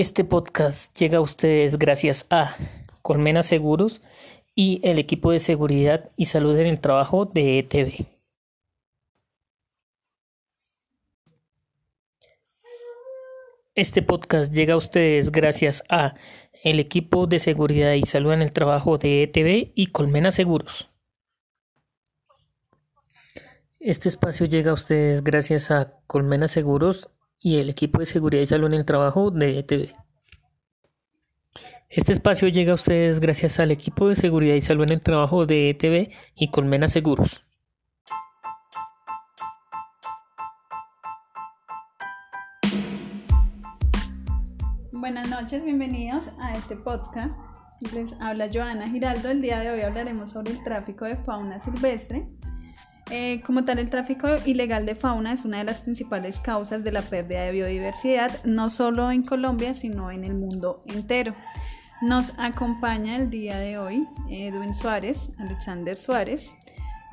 Este podcast llega a ustedes gracias a Colmena Seguros y el equipo de seguridad y salud en el trabajo de ETV. Este podcast llega a ustedes gracias a el equipo de seguridad y salud en el trabajo de ETV y Colmena Seguros. Este espacio llega a ustedes gracias a Colmena Seguros y el equipo de seguridad y salud en el trabajo de ETV. Este espacio llega a ustedes gracias al equipo de seguridad y salud en el trabajo de ETV y Colmena Seguros. Buenas noches, bienvenidos a este podcast. Les habla Joana Giraldo. El día de hoy hablaremos sobre el tráfico de fauna silvestre eh, como tal, el tráfico ilegal de fauna es una de las principales causas de la pérdida de biodiversidad, no solo en Colombia, sino en el mundo entero. Nos acompaña el día de hoy Edwin Suárez, Alexander Suárez,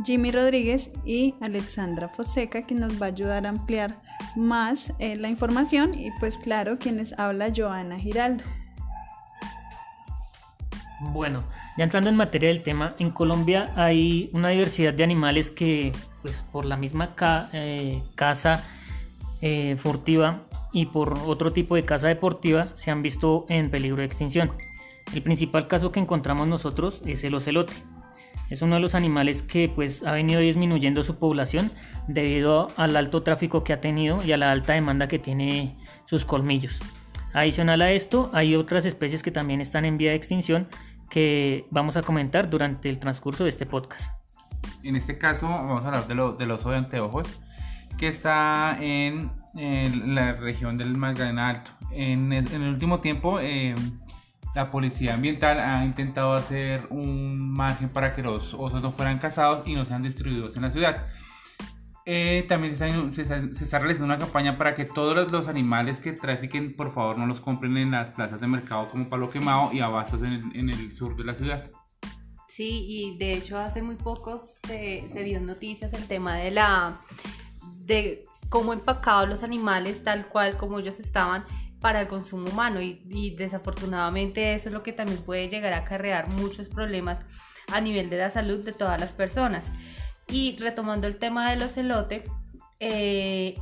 Jimmy Rodríguez y Alexandra Foseca, que nos va a ayudar a ampliar más eh, la información y pues claro, quienes habla Joana Giraldo. Bueno, ya entrando en materia del tema, en Colombia hay una diversidad de animales que, pues por la misma eh, caza eh, furtiva y por otro tipo de caza deportiva, se han visto en peligro de extinción. El principal caso que encontramos nosotros es el ocelote. Es uno de los animales que pues ha venido disminuyendo su población debido al alto tráfico que ha tenido y a la alta demanda que tiene sus colmillos. Adicional a esto, hay otras especies que también están en vía de extinción que vamos a comentar durante el transcurso de este podcast. En este caso vamos a hablar de lo, del oso de anteojos que está en, la región del Magdalena Alto. En, el último tiempo eh, la policía ambiental ha intentado hacer un margen para que los osos no fueran cazados y no sean distribuidos en la ciudad. Eh, también se está, realizando una campaña para que todos los, animales que trafiquen, por favor, no los compren en las plazas de mercado como palo quemado y abastos en el, en el sur de la ciudad. Sí, y de hecho hace muy poco se, se vio en noticias el tema de la de cómo empacados los animales tal cual como ellos estaban para el consumo humano y, y, desafortunadamente eso es lo que también puede llegar a acarrear muchos problemas a nivel de la salud de todas las personas. Y retomando el tema del ocelote, eh,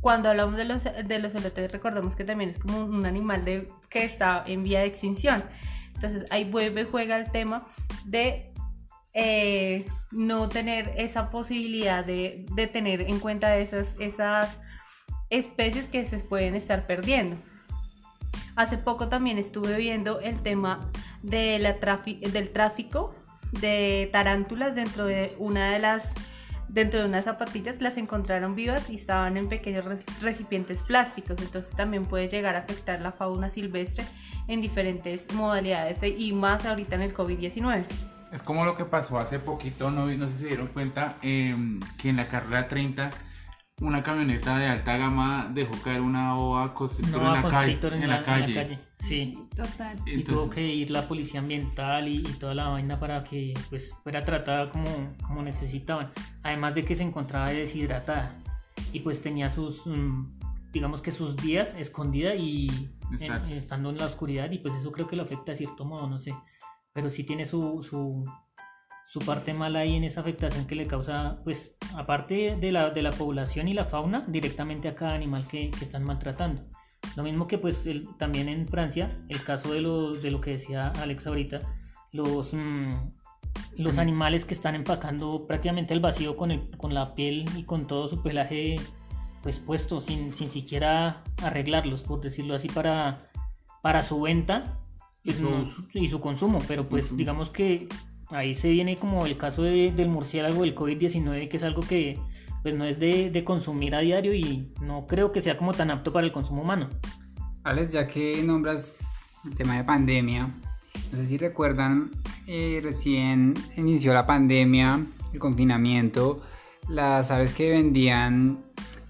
cuando hablamos de los, de los ocelotes, recordemos que también es como un animal de, que está en vía de extinción. Entonces ahí vuelve juega el tema de eh, no tener esa posibilidad de, de, tener en cuenta esas, esas especies que se pueden estar perdiendo. Hace poco también estuve viendo el tema de la del tráfico de tarántulas dentro de una de las dentro de unas zapatillas las encontraron vivas y estaban en pequeños recipientes plásticos, entonces también puede llegar a afectar la fauna silvestre en diferentes modalidades y más ahorita en el COVID-19. Es como lo que pasó hace poquito, no, no sé si se dieron cuenta, em, que en la carrera 30 una camioneta de alta gama dejó caer una boa constructor en, la calle, en, la, calle. Sí, total. Y tuvo que ir la policía ambiental y, toda la vaina para que pues fuera tratada como, como necesitaban. Además de que se encontraba deshidratada y pues tenía sus, mm, digamos que sus días escondida y estando en la oscuridad y pues eso creo que lo afecta de cierto modo, no sé. Pero sí tiene su, su, su parte mala ahí en esa afectación que le causa, pues, aparte de la, de la población y la fauna, directamente a cada animal que, que están maltratando. Lo mismo que, pues, también en Francia, el caso de lo, de lo que decía Alex ahorita, los, mm, los animales que están empacando prácticamente el vacío con, el, con la piel y con todo su pelaje, pues, puesto, sin, sin siquiera arreglarlos, por decirlo así, para, para su venta y su, y su consumo. Pero, pues, digamos que ahí se viene como el caso del murciélago del COVID-19, que es algo que pues no es de, consumir a diario y no creo que sea como tan apto para el consumo humano. Alex, ya que nombras el tema de pandemia, no sé si recuerdan, eh, recién inició la pandemia, el confinamiento, las aves que vendían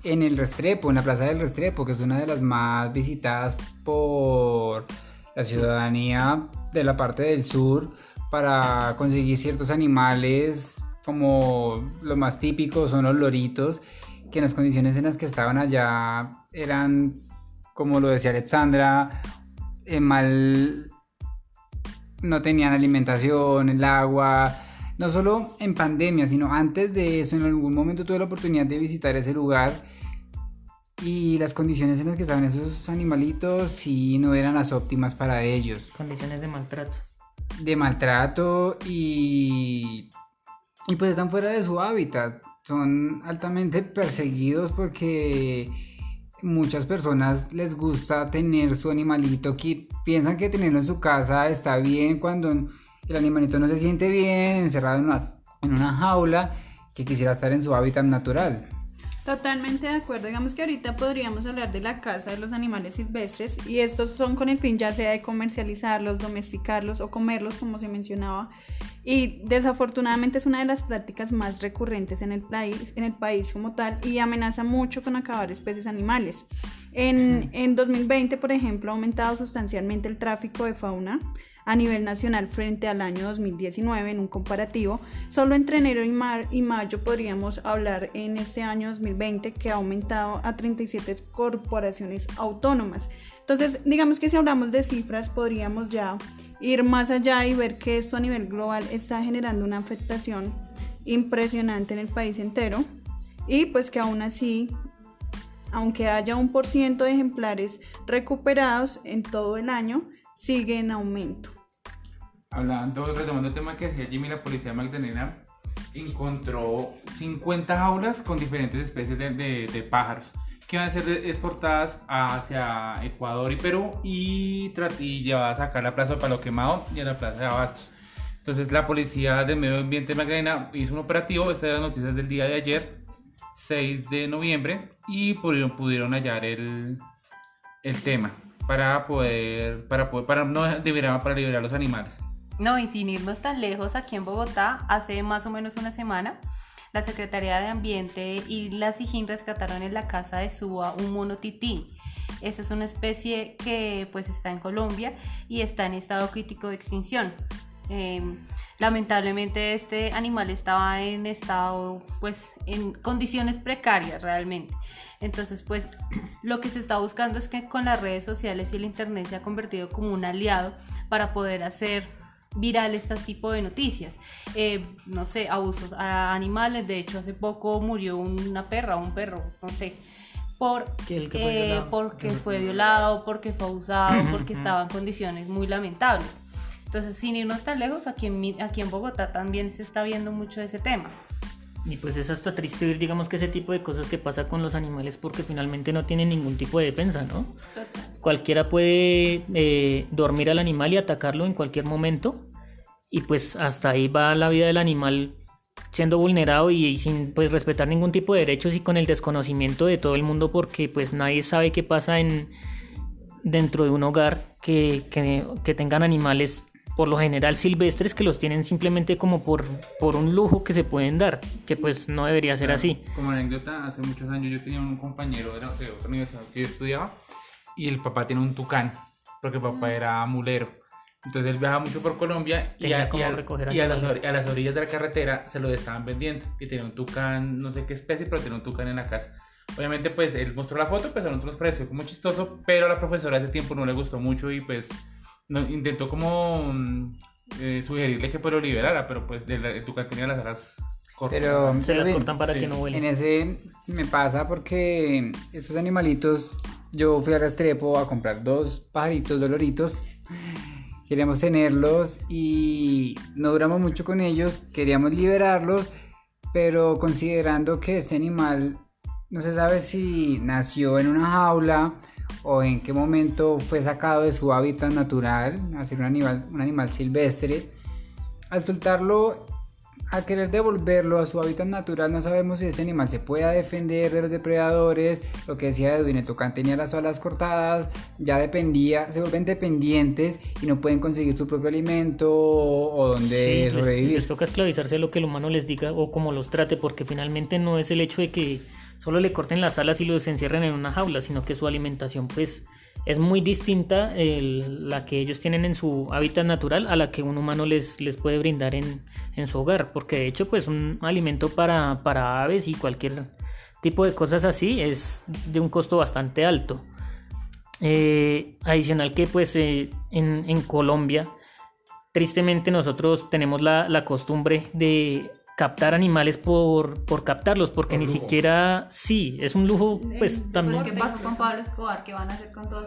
en el Restrepo, en la Plaza del Restrepo, que es una de las más visitadas por la ciudadanía de la parte del sur, para conseguir ciertos animales como los más típicos son los loritos, que en las condiciones en las que estaban allá eran, como lo decía Alexandra, eh, mal no tenían alimentación, el agua, no solo en pandemia, sino antes de eso, en algún momento tuve la oportunidad de visitar ese lugar y las condiciones en las que estaban esos animalitos sí no eran las óptimas para ellos. Condiciones de maltrato. De maltrato y, y pues están fuera de su hábitat. Son altamente perseguidos porque muchas personas les gusta tener su animalito que piensan que tenerlo en su casa está bien cuando el animalito no se siente bien, encerrado en una, en una jaula, que quisiera estar en su hábitat natural. Totalmente de acuerdo. Digamos que ahorita podríamos hablar de la caza de los animales silvestres y estos son con el fin ya sea de comercializarlos, domesticarlos o comerlos, como se mencionaba. Y desafortunadamente es una de las prácticas más recurrentes en el país, en el país como tal y amenaza mucho con acabar especies animales. En, en 2020, por ejemplo, ha aumentado sustancialmente el tráfico de fauna a nivel nacional frente al año 2019 en un comparativo. Solo entre enero y, mar y mayo podríamos hablar en este año 2020 que ha aumentado a 37 corporaciones autónomas. Entonces, digamos que si hablamos de cifras, podríamos ya ir más allá y ver que esto a nivel global está generando una afectación impresionante en el país entero y pues que aún así aunque haya un por ciento de ejemplares recuperados en todo el año, sigue en aumento. Hablando, retomando el tema que decía Jimmy, la policía Magdalena encontró 50 jaulas con diferentes especies de, pájaros que van a ser exportadas hacia Ecuador y Perú y, y llevadas acá a la Plaza de Palo Quemado y a la Plaza de Abastos. Entonces la policía del medio ambiente Magdalena hizo un operativo, estas son las noticias del día de ayer, 6 de noviembre, y pudieron, pudieron hallar el, el tema para poder, para poder, para no liberar, para liberar los animales. No, y sin irnos tan lejos, aquí en Bogotá, hace más o menos una semana, la Secretaría de Ambiente y la SIGIN rescataron en la casa de Suba un mono tití. Esta es una especie que pues está en Colombia y está en estado crítico de extinción. Em, lamentablemente este animal estaba en estado, pues en condiciones precarias realmente. Entonces, pues lo que se está buscando es que con las redes sociales y el internet se ha convertido como un aliado para poder hacer viral este tipo de noticias. Eh, no sé, abusos a animales. De hecho, hace poco murió una perra o un perro, no sé. Por, eh, porque fue violado, porque fue abusado, porque estaba en condiciones muy lamentables. Entonces, sin irnos tan lejos, aquí en, aquí en Bogotá también se está viendo mucho ese tema. Y pues es hasta triste ver, digamos, que ese tipo de cosas que pasa con los animales porque finalmente no tienen ningún tipo de defensa, ¿no? Cualquiera puede eh, dormir al animal y atacarlo en cualquier momento y pues hasta ahí va la vida del animal siendo vulnerado y, sin pues respetar ningún tipo de derechos y con el desconocimiento de todo el mundo porque pues nadie sabe qué pasa en dentro de un hogar que, que, que tengan animales por lo general silvestres que los tienen simplemente como por, por un lujo que se pueden dar, que pues no debería ser así. Como anécdota, hace muchos años yo tenía un compañero de, la, otra universidad que yo estudiaba y el papá tiene un tucán, porque el papá era mulero. Entonces él viajaba mucho por Colombia y, a, las, a, las, orillas de la carretera se lo estaban vendiendo. Y tenía un tucán, no sé qué especie, pero tenía un tucán en la casa. Obviamente pues él mostró la foto, pues a nosotros nos pareció como chistoso, pero a la profesora ese tiempo no le gustó mucho y pues intentó como mm, eh, sugerirle que pues lo liberara, pero pues de tu tenía las alas cortas. Pero se las cortan para que no vuelen. En ese me pasa porque estos animalitos, yo fui a Restrepo a comprar dos pajaritos doloritos. Queríamos tenerlos y no duramos mucho con ellos, queríamos liberarlos, pero considerando que este animal no se sabe si nació en una jaula o en qué momento fue sacado de su hábitat natural, a ser un animal, un animal silvestre. Al soltarlo, a querer devolverlo a su hábitat natural, no sabemos si este animal se pueda defender de los depredadores. Lo que decía Edwin, el tocán tenía las alas cortadas, ya dependía, se vuelven dependientes y no pueden conseguir su propio alimento o donde sobrevivir. les toca esclavizarse a lo que el humano les diga o como los trate, porque finalmente no es el hecho de que solo le corten las alas y los encierren en una jaula, sino que su alimentación pues es muy distinta la que ellos tienen en su hábitat natural a la que un humano les, les puede brindar en, su hogar, porque de hecho pues un alimento para, para aves y cualquier tipo de cosas así es de un costo bastante alto. Eh, adicional que pues en, en, Colombia, tristemente nosotros tenemos la, la costumbre de captar animales por, por captarlos, porque ni siquiera, sí, es un lujo, pues también... ¿Qué pasó con Pablo Escobar? ¿Qué van a hacer con todos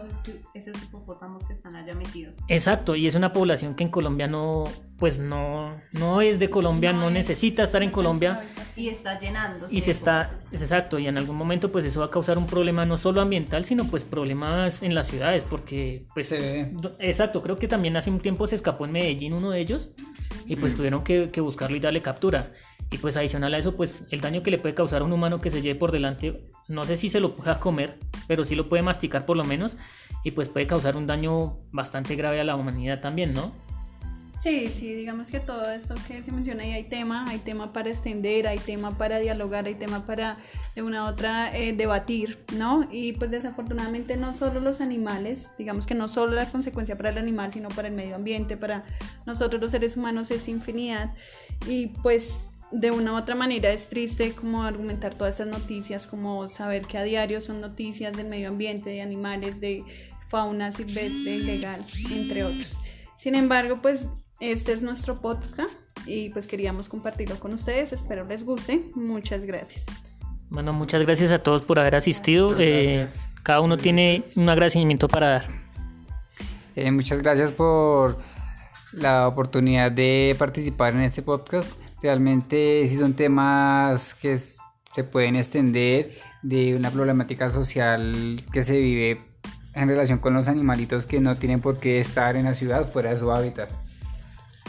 esos, hipopótamos que están allá metidos? Exacto, y es una población que en Colombia no, pues no, no es de Colombia, no, necesita estar en Colombia. Y está llenando. Y se está, exacto, y en algún momento pues eso va a causar un problema no solo ambiental, sino pues problemas en las ciudades, porque pues... Exacto, creo que también hace un tiempo se escapó en Medellín uno de ellos, y pues tuvieron que, que buscarlo y darle captura. Y pues adicional a eso, pues el daño que le puede causar a un humano que se lleve por delante, no sé si se lo pueda comer, pero sí lo puede masticar por lo menos, y pues puede causar un daño bastante grave a la humanidad también, ¿no? Sí, sí, digamos que todo esto que se menciona ahí hay tema, hay tema para extender, hay tema para dialogar, hay tema para de una u otra eh, debatir, ¿no? Y pues desafortunadamente no solo los animales, digamos que no solo la consecuencia para el animal, sino para el medio ambiente, para nosotros los seres humanos es infinidad. Y pues de una u otra manera es triste como argumentar todas estas noticias, como saber que a diario son noticias del medio ambiente, de animales, de fauna silvestre, ilegal, entre otros. Sin embargo, pues este es nuestro podcast y pues queríamos compartirlo con ustedes. Espero les guste. Muchas gracias. Bueno, muchas gracias a todos por haber asistido. Eh, cada uno tiene un agradecimiento para dar. Eh, muchas gracias por la oportunidad de participar en este podcast. Realmente sí son temas que se pueden extender de una problemática social que se vive en relación con los animalitos que no tienen por qué estar en la ciudad fuera de su hábitat.